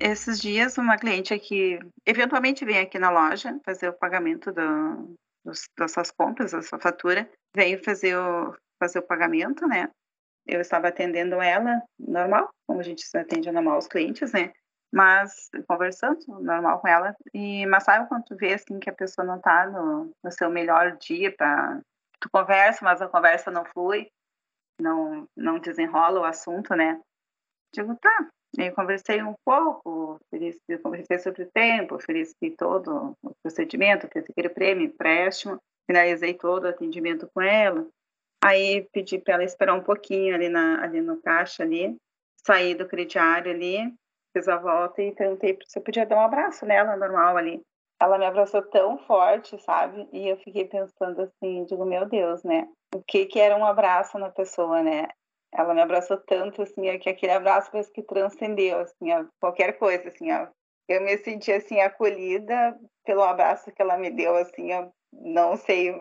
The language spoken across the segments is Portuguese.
esses dias uma cliente aqui, eventualmente vem aqui na loja fazer o pagamento do, dos, das suas compras, da sua fatura, veio fazer o, fazer o pagamento, né? Eu estava atendendo ela normal, como a gente atende normal os clientes, né? Mas conversando normal com ela, e mas sabe quando tu vê assim que a pessoa não está no, no seu melhor dia para tu conversa, mas a conversa não flui, não não desenrola o assunto, né? Digo, tá, eu conversei um pouco, ofereci, conversei sobre o tempo, ofereci todo o procedimento, fiz aquele prêmio, empréstimo, finalizei todo o atendimento com ela. Aí pedi para ela esperar um pouquinho ali, na, ali no caixa ali, saí do crediário ali, fiz a volta e perguntei se eu podia dar um abraço nela, normal ali. Ela me abraçou tão forte, sabe? E eu fiquei pensando assim, digo, meu Deus, né? O que que era um abraço na pessoa, né? Ela me abraçou tanto, assim, que aquele abraço parece que transcendeu, assim, a qualquer coisa, assim, ó. Eu me senti, assim, acolhida pelo abraço que ela me deu, assim, eu não sei,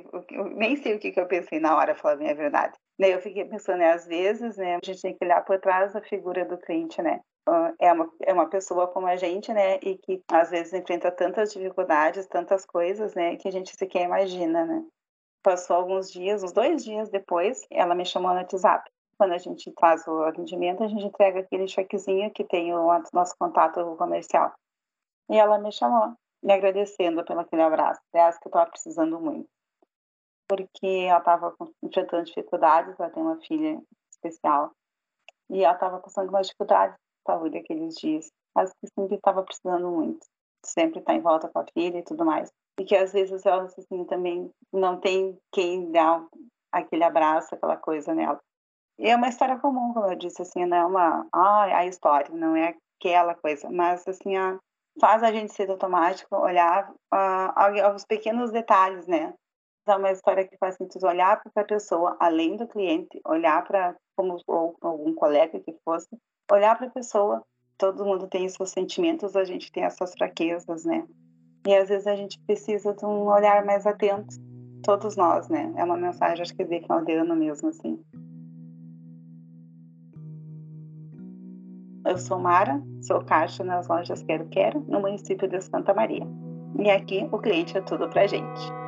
nem sei o que, que eu pensei na hora, falar a minha verdade. Daí eu fiquei pensando, né, às vezes, né, a gente tem que olhar por trás da figura do cliente, né? É uma, é uma pessoa como a gente, né, e que às vezes enfrenta tantas dificuldades, tantas coisas, né, que a gente sequer imagina, né? Passou alguns dias, uns dois dias depois, ela me chamou no WhatsApp quando a gente faz o atendimento, a gente entrega aquele chequezinho que tem o nosso contato comercial. E ela me chamou, me agradecendo pelo aquele abraço. Aliás, que eu estava precisando muito. Porque ela estava enfrentando dificuldades, ela tem uma filha especial. E ela estava passando uma dificuldade de saúde aqueles dias. Mas que sempre estava precisando muito. Sempre estar tá em volta com a filha e tudo mais. E que às vezes ela assim, também não tem quem dá aquele abraço, aquela coisa nela. É uma história comum, como eu disse, assim, não é uma, ah, a história, não é aquela coisa, mas assim, a, faz a gente ser automático olhar uh, aos pequenos detalhes, né? É uma história que faz sentido olhar para a pessoa, além do cliente, olhar para como ou algum colega que fosse, olhar para a pessoa. Todo mundo tem seus sentimentos, a gente tem essas fraquezas, né? E às vezes a gente precisa de um olhar mais atento, todos nós, né? É uma mensagem, acho que de final de ano mesmo, assim. Eu sou Mara, sou caixa nas lojas Quero Quero, no município de Santa Maria. E aqui o cliente é tudo pra gente.